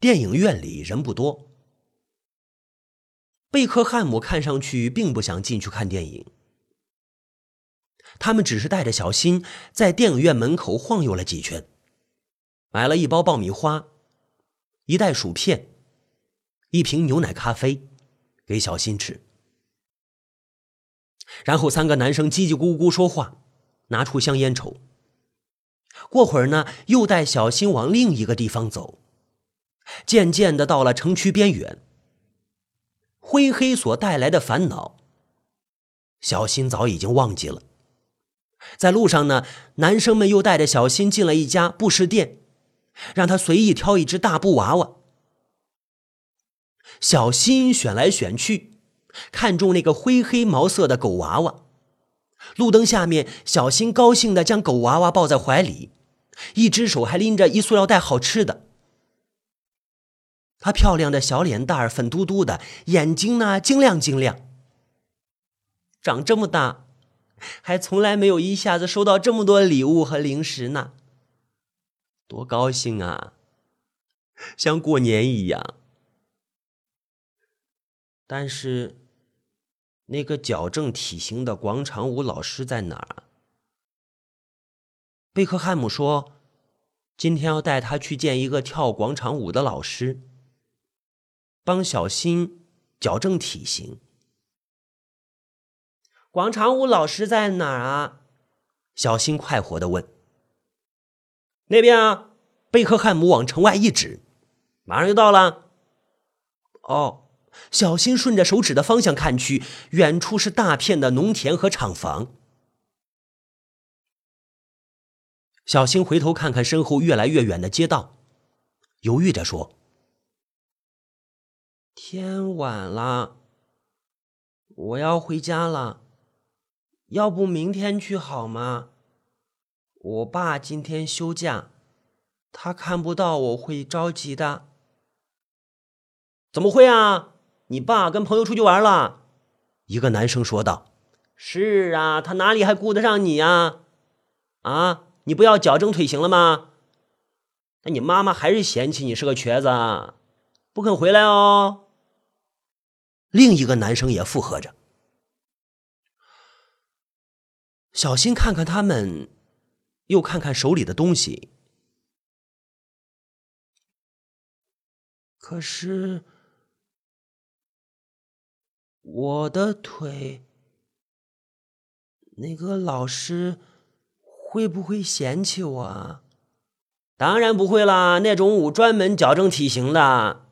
电影院里人不多，贝克汉姆看上去并不想进去看电影。他们只是带着小新在电影院门口晃悠了几圈，买了一包爆米花，一袋薯片，一瓶牛奶咖啡，给小新吃。然后三个男生叽叽咕咕说话，拿出香烟抽。过会儿呢，又带小新往另一个地方走。渐渐的到了城区边缘，灰黑所带来的烦恼，小新早已经忘记了。在路上呢，男生们又带着小新进了一家布饰店，让他随意挑一只大布娃娃。小新选来选去，看中那个灰黑毛色的狗娃娃。路灯下面，小新高兴的将狗娃娃抱在怀里，一只手还拎着一塑料袋好吃的。她漂亮的小脸蛋儿粉嘟嘟的，眼睛呢晶亮晶亮。长这么大，还从来没有一下子收到这么多礼物和零食呢，多高兴啊！像过年一样。但是，那个矫正体型的广场舞老师在哪儿？贝克汉姆说，今天要带他去见一个跳广场舞的老师。帮小新矫正体型。广场舞老师在哪儿啊？小新快活的问。那边啊，贝克汉姆往城外一指，马上就到了。哦，小新顺着手指的方向看去，远处是大片的农田和厂房。小新回头看看身后越来越远的街道，犹豫着说。天晚了，我要回家了。要不明天去好吗？我爸今天休假，他看不到我会着急的。怎么会啊？你爸跟朋友出去玩了。一个男生说道：“是啊，他哪里还顾得上你呀？啊，你不要矫正腿型了吗？那你妈妈还是嫌弃你是个瘸子，不肯回来哦。”另一个男生也附和着。小心看看他们，又看看手里的东西。可是，我的腿，那个老师会不会嫌弃我啊？当然不会啦，那种舞专门矫正体型的。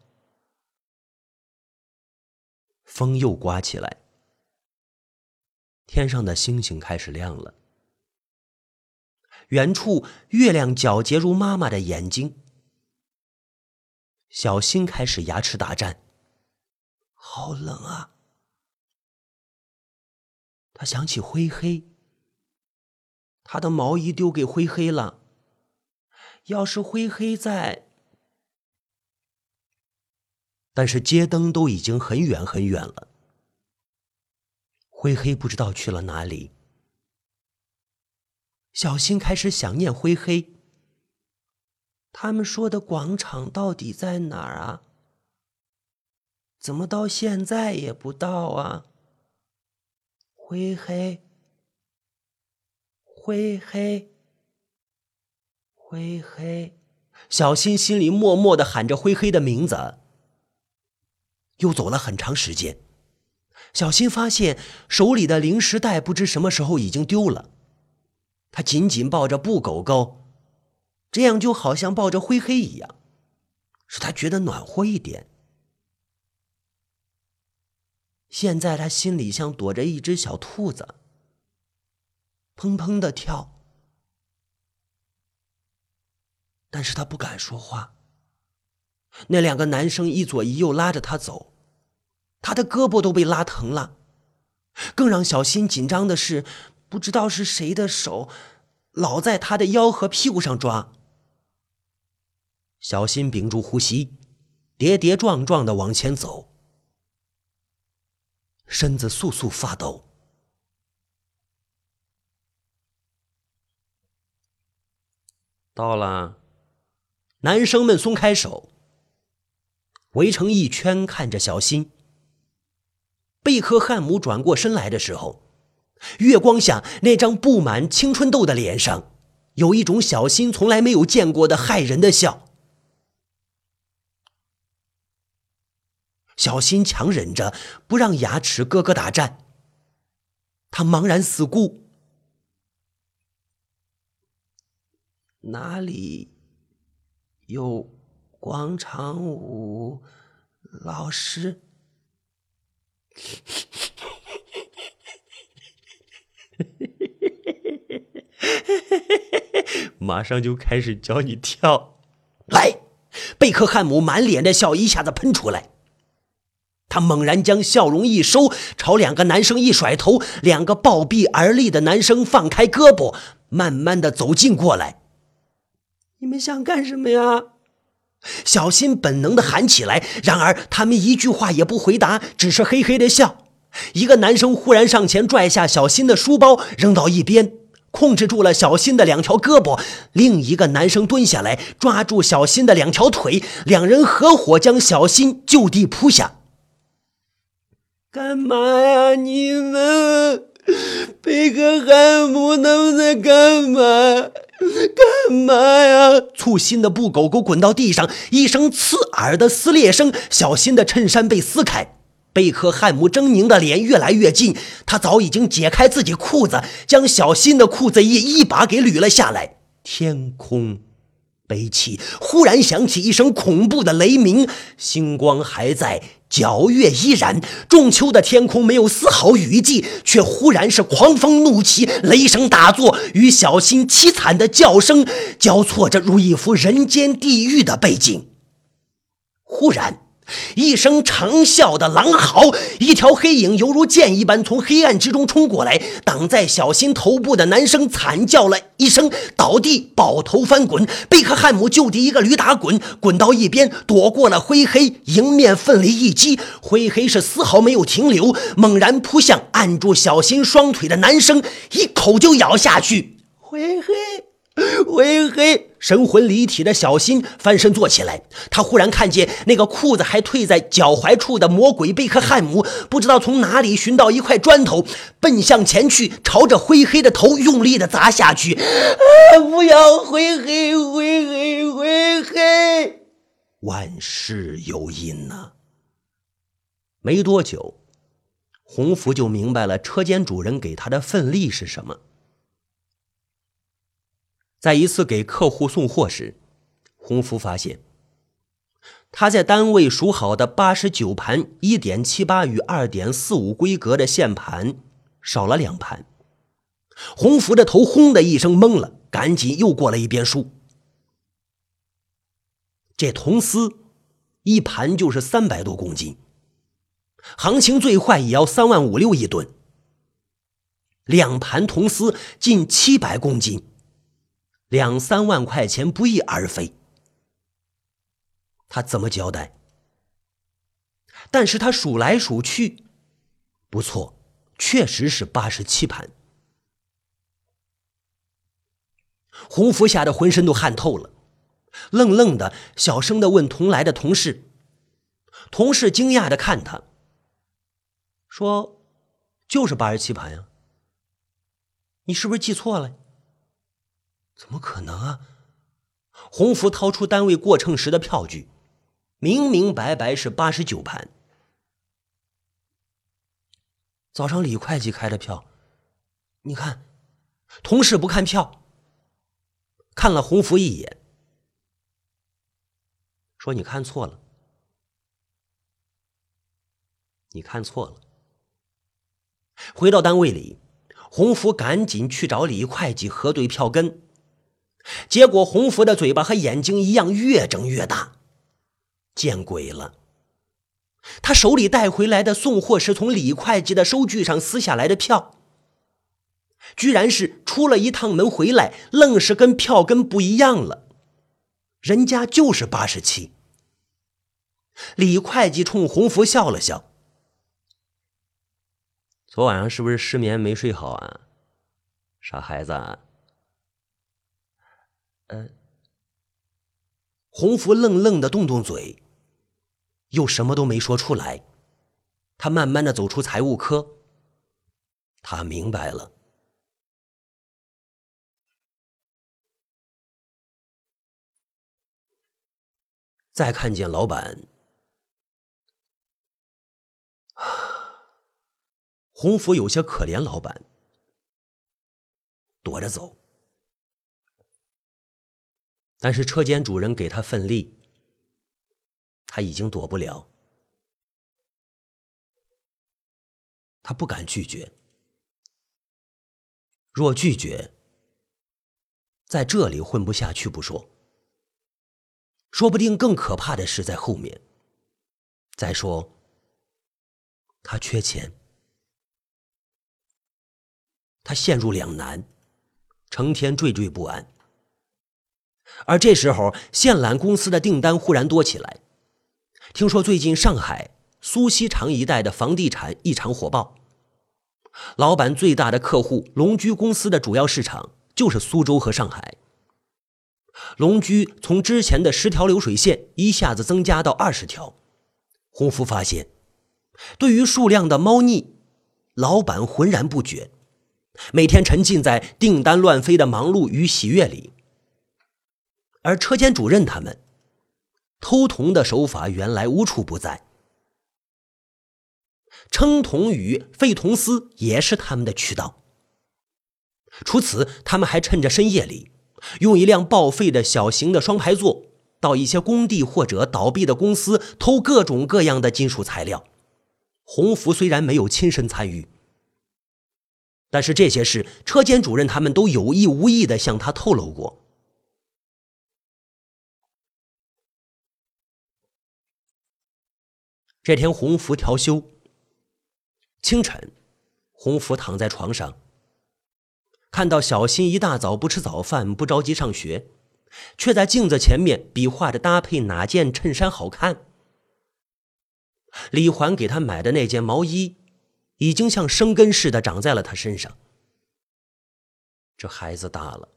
风又刮起来，天上的星星开始亮了。远处月亮皎洁如妈妈的眼睛。小新开始牙齿打颤，好冷啊！他想起灰黑，他的毛衣丢给灰黑了。要是灰黑在。但是街灯都已经很远很远了，灰黑不知道去了哪里。小新开始想念灰黑。他们说的广场到底在哪儿啊？怎么到现在也不到啊？灰黑，灰黑，灰黑，小新心里默默的喊着灰黑的名字。又走了很长时间，小新发现手里的零食袋不知什么时候已经丢了。他紧紧抱着布狗狗，这样就好像抱着灰黑一样，使他觉得暖和一点。现在他心里像躲着一只小兔子，砰砰的跳，但是他不敢说话。那两个男生一左一右拉着他走，他的胳膊都被拉疼了。更让小新紧张的是，不知道是谁的手，老在他的腰和屁股上抓。小新屏住呼吸，跌跌撞撞的往前走，身子簌簌发抖。到了，男生们松开手。围成一圈看着小新。贝克汉姆转过身来的时候，月光下那张布满青春痘的脸上，有一种小新从来没有见过的骇人的笑。小新强忍着不让牙齿咯咯打颤，他茫然四顾，哪里有广场舞老师？马上就开始教你跳，来！贝克汉姆满脸的笑一下子喷出来，他猛然将笑容一收，朝两个男生一甩头，两个暴毙而立的男生放开胳膊，慢慢的走近过来。你们想干什么呀？小新本能的喊起来，然而他们一句话也不回答，只是嘿嘿的笑。一个男生忽然上前拽下小新的书包，扔到一边，控制住了小新的两条胳膊；另一个男生蹲下来，抓住小新的两条腿，两人合伙将小新就地扑下。干嘛呀？你们 贝克汉姆他们在干嘛？干嘛呀！粗心的布狗狗滚到地上，一声刺耳的撕裂声，小新的衬衫被撕开。贝克汉姆狰狞的脸越来越近，他早已经解开自己裤子，将小新的裤子也一把给捋了下来。天空悲泣，忽然响起一声恐怖的雷鸣，星光还在。皎月依然，仲秋的天空没有丝毫雨迹，却忽然是狂风怒起，雷声大作，与小新凄惨的叫声交错着，如一幅人间地狱的背景。忽然。一声长啸的狼嚎，一条黑影犹如箭一般从黑暗之中冲过来，挡在小新头部的男生惨叫了一声，倒地抱头翻滚。贝克汉姆就地一个驴打滚，滚到一边，躲过了灰黑，迎面奋力一击，灰黑是丝毫没有停留，猛然扑向按住小新双腿的男生，一口就咬下去。灰黑。灰黑神魂离体的小新翻身坐起来，他忽然看见那个裤子还退在脚踝处的魔鬼贝克汉姆，不知道从哪里寻到一块砖头，奔向前去，朝着灰黑的头用力的砸下去。啊！不要灰黑，灰黑，灰黑！万事有因呐。没多久，洪福就明白了车间主人给他的份例是什么。在一次给客户送货时，洪福发现他在单位数好的八十九盘一点七八与二点四五规格的线盘少了两盘。洪福的头轰的一声懵了，赶紧又过了一遍数。这铜丝一盘就是三百多公斤，行情最坏也要三万五六一吨，两盘铜丝近七百公斤。两三万块钱不翼而飞，他怎么交代？但是他数来数去，不错，确实是八十七盘。洪福吓得浑身都汗透了，愣愣的，小声的问同来的同事。同事惊讶的看他，说：“就是八十七盘呀，你是不是记错了？”怎么可能啊！洪福掏出单位过秤时的票据，明明白白是八十九盘。早上李会计开的票，你看，同事不看票，看了洪福一眼，说：“你看错了，你看错了。”回到单位里，洪福赶紧去找李会计核对票根。结果，洪福的嘴巴和眼睛一样，越睁越大。见鬼了！他手里带回来的送货是从李会计的收据上撕下来的票，居然是出了一趟门回来，愣是跟票根不一样了。人家就是八十七。李会计冲洪福笑了笑：“昨晚上是不是失眠没睡好啊，傻孩子？”呃，洪福愣愣的动动嘴，又什么都没说出来。他慢慢的走出财务科，他明白了。再看见老板，洪福有些可怜老板，躲着走。但是车间主人给他份力，他已经躲不了。他不敢拒绝，若拒绝，在这里混不下去不说，说不定更可怕的是在后面。再说，他缺钱，他陷入两难，成天惴惴不安。而这时候，线缆公司的订单忽然多起来，听说最近上海。苏锡常一带的房地产异常火爆，老板最大的客户龙居公司的主要市场就是苏州和上海。龙居从之前的十条流水线一下子增加到二十条。洪福发现，对于数量的猫腻，老板浑然不觉，每天沉浸在订单乱飞的忙碌与喜悦里。而车间主任他们偷铜的手法原来无处不在。称铜与废铜丝也是他们的渠道。除此，他们还趁着深夜里，用一辆报废的小型的双排座，到一些工地或者倒闭的公司偷各种各样的金属材料。洪福虽然没有亲身参与，但是这些事，车间主任他们都有意无意的向他透露过。这天，洪福调休。清晨，洪福躺在床上，看到小新一大早不吃早饭，不着急上学，却在镜子前面比划着搭配哪件衬衫好看。李环给他买的那件毛衣，已经像生根似的长在了他身上。这孩子大了，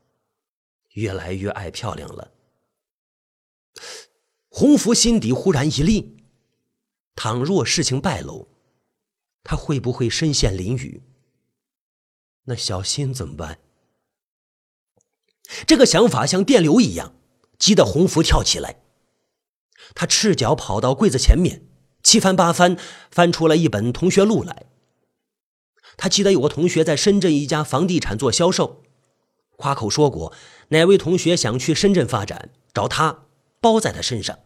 越来越爱漂亮了。洪福心底忽然一凛，倘若事情败露，他会不会身陷囹圄？那小新怎么办？这个想法像电流一样，激得洪福跳起来。他赤脚跑到柜子前面，七翻八翻，翻出了一本同学录来。他记得有个同学在深圳一家房地产做销售，夸口说过哪位同学想去深圳发展，找他包在他身上，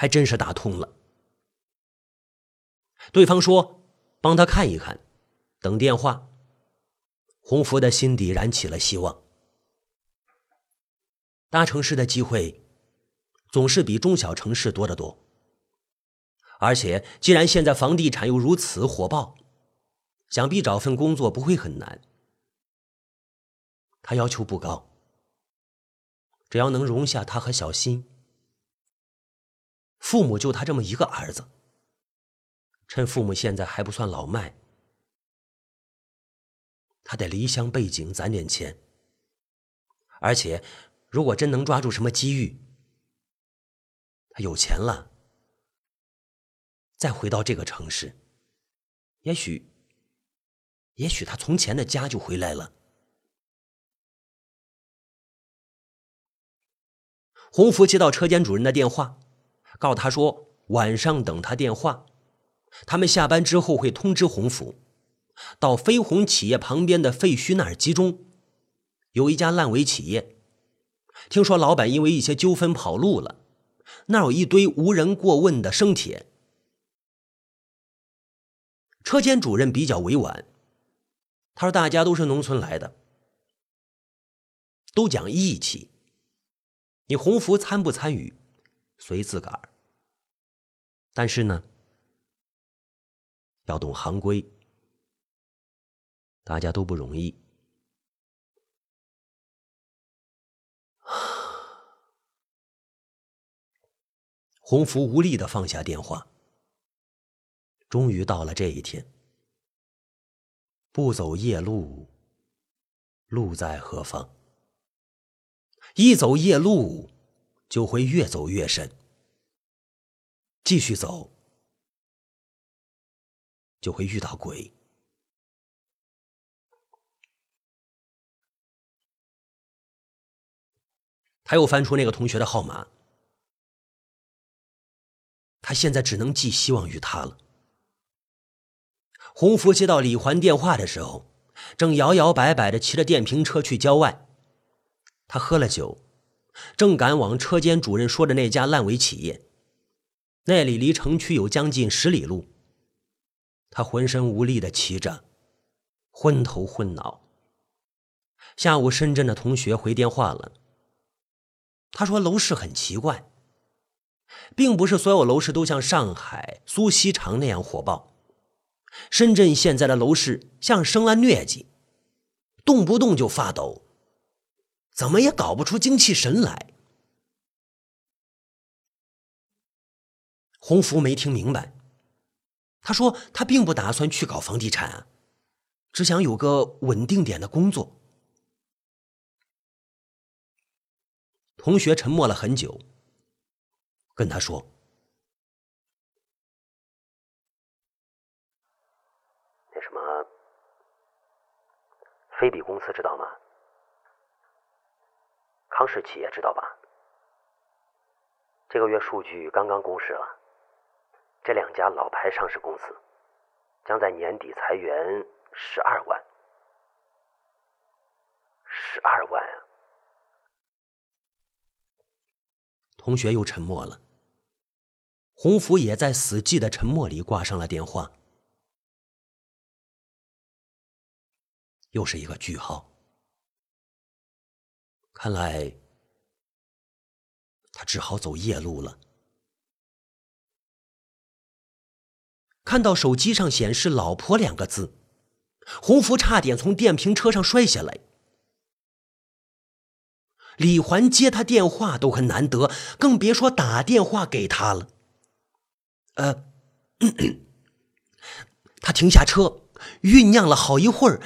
还真是打通了。对方说：“帮他看一看，等电话。”洪福的心底燃起了希望。大城市的机会总是比中小城市多得多，而且既然现在房地产又如此火爆，想必找份工作不会很难。他要求不高，只要能容下他和小新，父母就他这么一个儿子。趁父母现在还不算老迈，他得离乡背井攒点钱。而且，如果真能抓住什么机遇，他有钱了，再回到这个城市，也许，也许他从前的家就回来了。洪福接到车间主任的电话，告他说晚上等他电话。他们下班之后会通知洪福，到飞鸿企业旁边的废墟那儿集中。有一家烂尾企业，听说老板因为一些纠纷跑路了，那有一堆无人过问的生铁。车间主任比较委婉，他说：“大家都是农村来的，都讲义气。你洪福参不参与，随自个儿。但是呢。”要懂行规，大家都不容易。洪福无力的放下电话。终于到了这一天。不走夜路，路在何方？一走夜路，就会越走越深。继续走，就会遇到鬼。他又翻出那个同学的号码，他现在只能寄希望于他了。洪福接到李环电话的时候，正摇摇摆摆的骑着电瓶车去郊外。他喝了酒，正赶往车间主任说的那家烂尾企业。那里离城区有将近十里路。他浑身无力的骑着，昏头昏脑。下午，深圳的同学回电话了。他说：“楼市很奇怪，并不是所有楼市都像上海、苏锡常那样火爆。深圳现在的楼市像生了疟疾，动不动就发抖，怎么也搞不出精气神来。”洪福没听明白，他说：“他并不打算去搞房地产，只想有个稳定点的工作。”同学沉默了很久，跟他说：“那什么，飞比公司知道吗？康氏企业知道吧？这个月数据刚刚公示了，这两家老牌上市公司将在年底裁员十二万，十二万啊！”同学又沉默了，洪福也在死寂的沉默里挂上了电话。又是一个句号，看来他只好走夜路了。看到手机上显示“老婆”两个字，洪福差点从电瓶车上摔下来。李环接他电话都很难得，更别说打电话给他了。呃，他停下车，酝酿了好一会儿，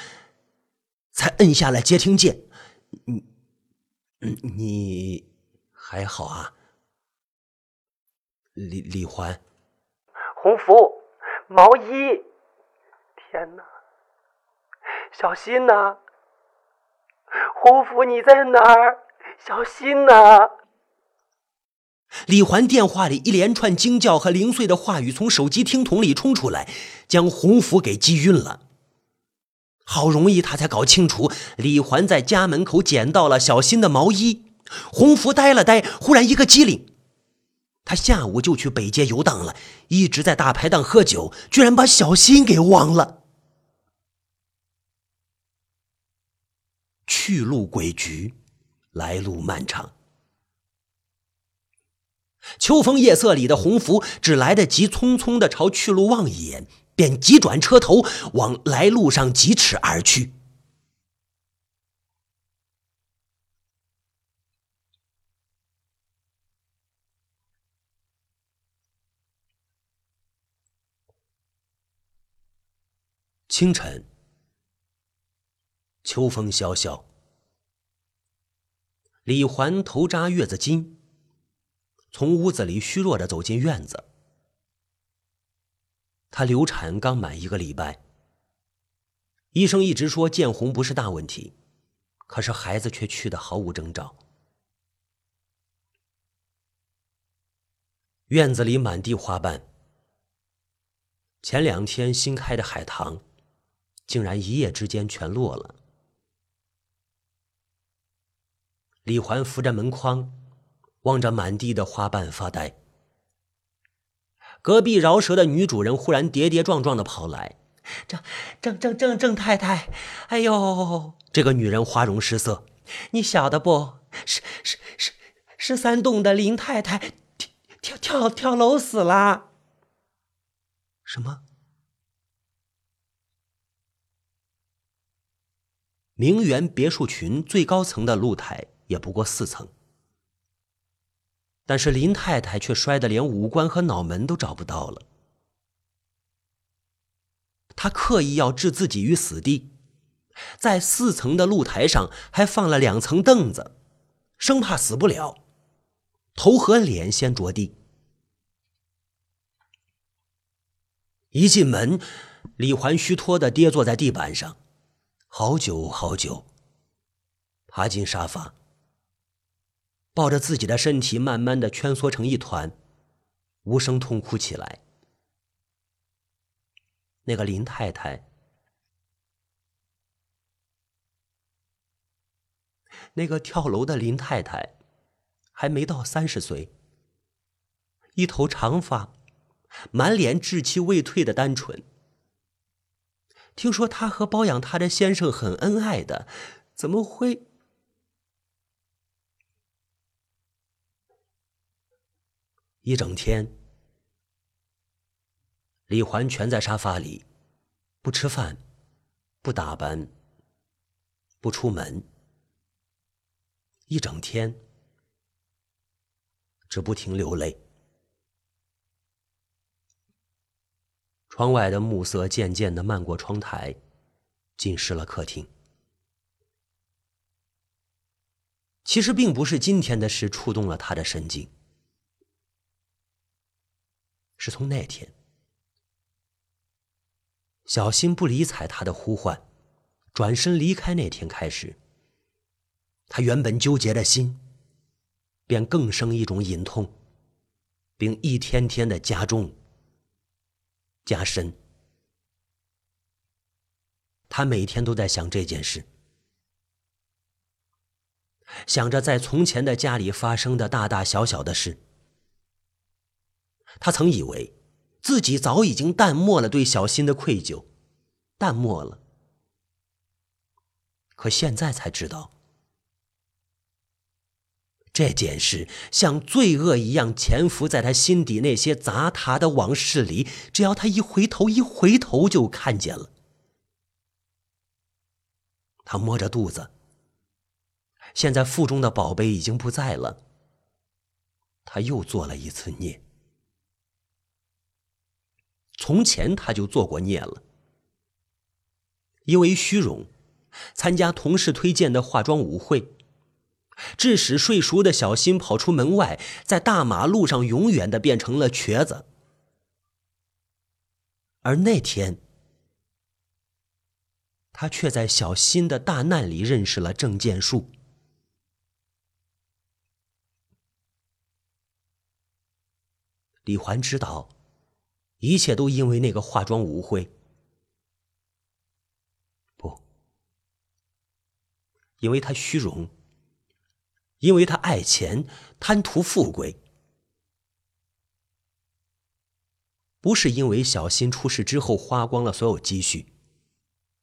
才摁下了接听键。你，还好啊？李李环，洪福，毛衣，天哪，小心呐，洪福你在哪儿？小心呐！李环电话里一连串惊叫和零碎的话语从手机听筒里冲出来，将洪福给击晕了。好容易他才搞清楚，李环在家门口捡到了小新的毛衣。洪福呆了呆，忽然一个机灵，他下午就去北街游荡了，一直在大排档喝酒，居然把小新给忘了。去路诡谲。来路漫长，秋风夜色里的洪福只来得及匆匆的朝去路望一眼，便急转车头往来路上疾驰而去。清晨，秋风萧萧。李环头扎月子巾，从屋子里虚弱的走进院子。她流产刚满一个礼拜，医生一直说见红不是大问题，可是孩子却去的毫无征兆。院子里满地花瓣，前两天新开的海棠，竟然一夜之间全落了。李环扶着门框，望着满地的花瓣发呆。隔壁饶舌的女主人忽然跌跌撞撞的跑来：“郑郑郑郑郑太太，哎呦！”这个女人花容失色：“你晓得不？十十十，十三栋的林太太跳跳跳跳楼死了。”什么？名媛别墅群最高层的露台。也不过四层，但是林太太却摔得连五官和脑门都找不到了。她刻意要置自己于死地，在四层的露台上还放了两层凳子，生怕死不了。头和脸先着地。一进门，李环虚脱的跌坐在地板上，好久好久。爬进沙发，抱着自己的身体，慢慢的蜷缩成一团，无声痛哭起来。那个林太太，那个跳楼的林太太，还没到三十岁，一头长发。满脸稚气未退的单纯。听说她和包养她的先生很恩爱的，怎么会？一整天，李环蜷在沙发里，不吃饭，不打扮，不出门，一整天只不停流泪。窗外的暮色渐渐的漫过窗台，浸湿了客厅。其实并不是今天的事触动了他的神经，是从那天，小新不理睬他的呼唤，转身离开那天开始，他原本纠结的心，便更生一种隐痛，并一天天的加重。加深，他每天都在想这件事，想着在从前的家里发生的大大小小的事。他曾以为自己早已经淡漠了对小新的愧疚，淡漠了，可现在才知道。这件事像罪恶一样潜伏在他心底那些杂沓的往事里，只要他一回头，一回头就看见了。他摸着肚子，现在腹中的宝贝已经不在了。他又做了一次孽。从前他就做过孽了，因为虚荣，参加同事推荐的化妆舞会。致使睡熟的小新跑出门外，在大马路上永远的变成了瘸子。而那天，他却在小新的大难里认识了郑建树。李环知道，一切都因为那个化妆舞会，不，因为他虚荣。因为他爱钱，贪图富贵，不是因为小新出事之后花光了所有积蓄，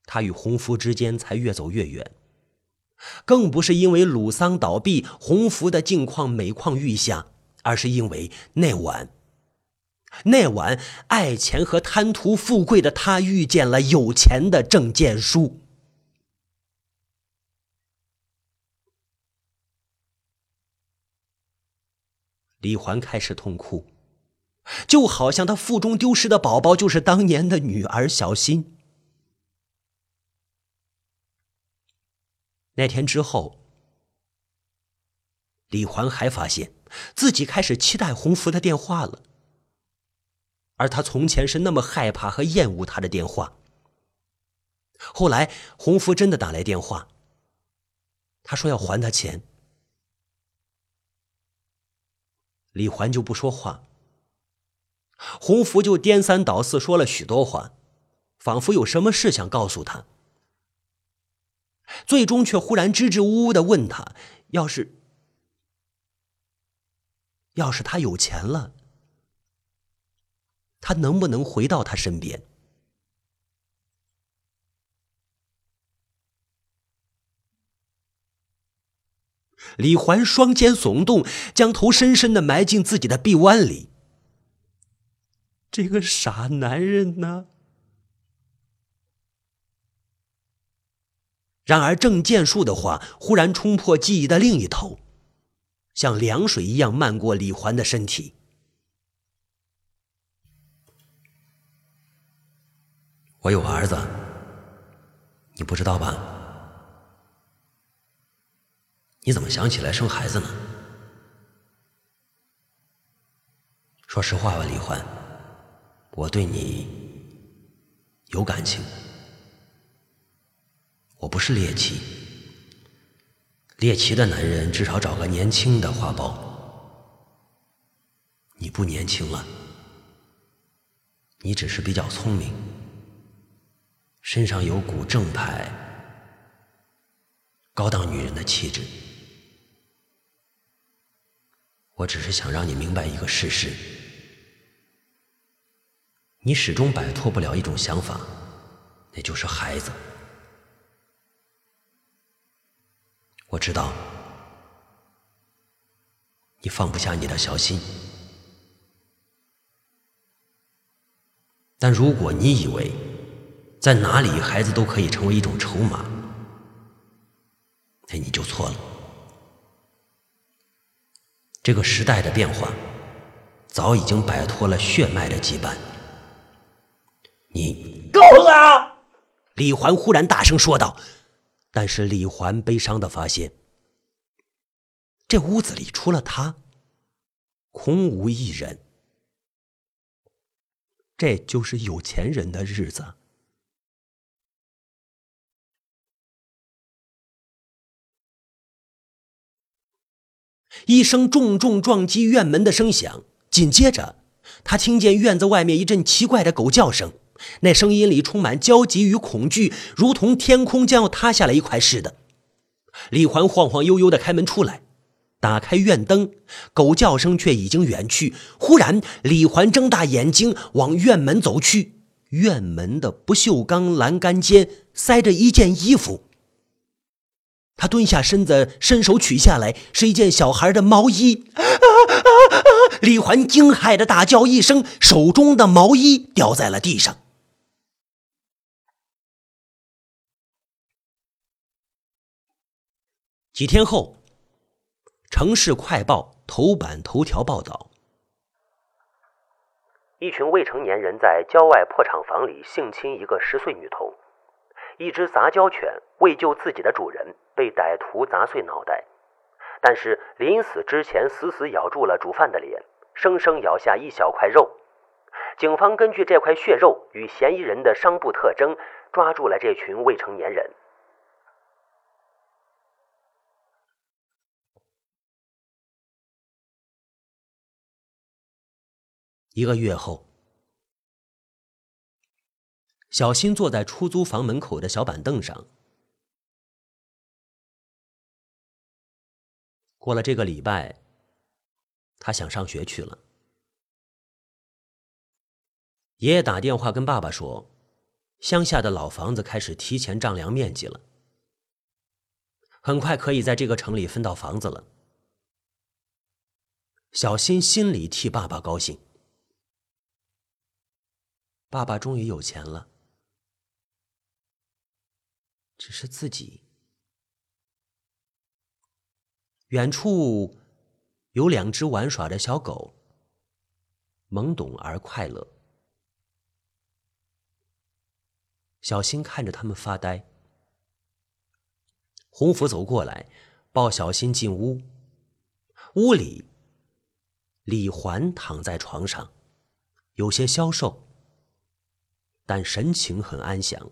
他与洪福之间才越走越远，更不是因为鲁桑倒闭，洪福的境况每况愈下，而是因为那晚，那晚爱钱和贪图富贵的他遇见了有钱的郑建书。李环开始痛哭，就好像他腹中丢失的宝宝就是当年的女儿小新。那天之后，李环还发现自己开始期待洪福的电话了，而他从前是那么害怕和厌恶他的电话。后来洪福真的打来电话，他说要还他钱。李环就不说话，洪福就颠三倒四说了许多话，仿佛有什么事想告诉他，最终却忽然支支吾吾的问他：“要是，要是他有钱了，他能不能回到他身边？”李环双肩耸动，将头深深的埋进自己的臂弯里。这个傻男人呢？然而郑建树的话忽然冲破记忆的另一头，像凉水一样漫过李环的身体。我有儿子，你不知道吧？你怎么想起来生孩子呢？说实话吧，李欢，我对你有感情。我不是猎奇，猎奇的男人至少找个年轻的花苞。你不年轻了，你只是比较聪明，身上有股正派、高档女人的气质。我只是想让你明白一个事实。你始终摆脱不了一种想法，那就是孩子。我知道，你放不下你的小心，但如果你以为在哪里孩子都可以成为一种筹码，那你就错了。这个时代的变化早已经摆脱了血脉的羁绊。你够了！李环忽然大声说道。但是李环悲伤的发现，这屋子里除了他，空无一人。这就是有钱人的日子。一声重重撞击院门的声响，紧接着，他听见院子外面一阵奇怪的狗叫声。那声音里充满焦急与恐惧，如同天空将要塌下来一块似的。李环晃晃悠悠的开门出来，打开院灯，狗叫声却已经远去。忽然，李环睁大眼睛往院门走去，院门的不锈钢栏杆间塞着一件衣服。他蹲下身子，伸手取下来，是一件小孩的毛衣。李环惊骇的大叫一声，手中的毛衣掉在了地上。几天后，《城市快报》头版头条报道：一群未成年人在郊外破厂房里性侵一个十岁女童，一只杂交犬为救自己的主人，被歹徒砸碎脑袋，但是临死之前死死咬住了主犯的脸，生生咬下一小块肉。警方根据这块血肉与嫌疑人的伤部特征，抓住了这群未成年人。一个月后，小新坐在出租房门口的小板凳上。过了这个礼拜，他想上学去了。爷爷打电话跟爸爸说，乡下的老房子开始提前丈量面积了，很快可以在这个城里分到房子了。小新心里替爸爸高兴。爸爸终于有钱了，只是自己。远处有两只玩耍的小狗，懵懂而快乐。小新看着他们发呆。洪福走过来，抱小新进屋。屋里，李环躺在床上，有些消瘦。但神情很安详。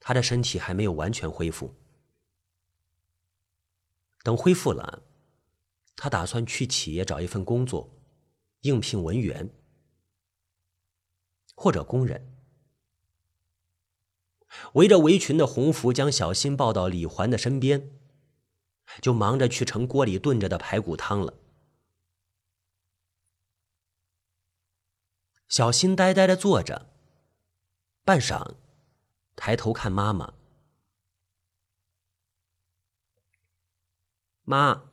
他的身体还没有完全恢复。等恢复了，他打算去企业找一份工作，应聘文员或者工人。围着围裙的红福将小新抱到李环的身边，就忙着去盛锅里炖着的排骨汤了。小新呆呆的坐着，半晌，抬头看妈妈。妈，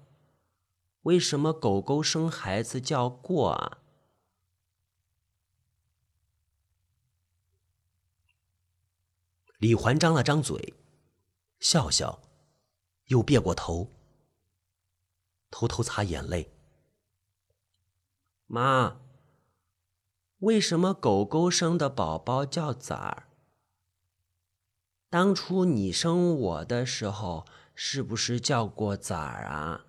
为什么狗狗生孩子叫过啊？李环张了张嘴，笑笑，又别过头，偷偷擦眼泪。妈。为什么狗狗生的宝宝叫崽儿？当初你生我的时候，是不是叫过崽儿啊？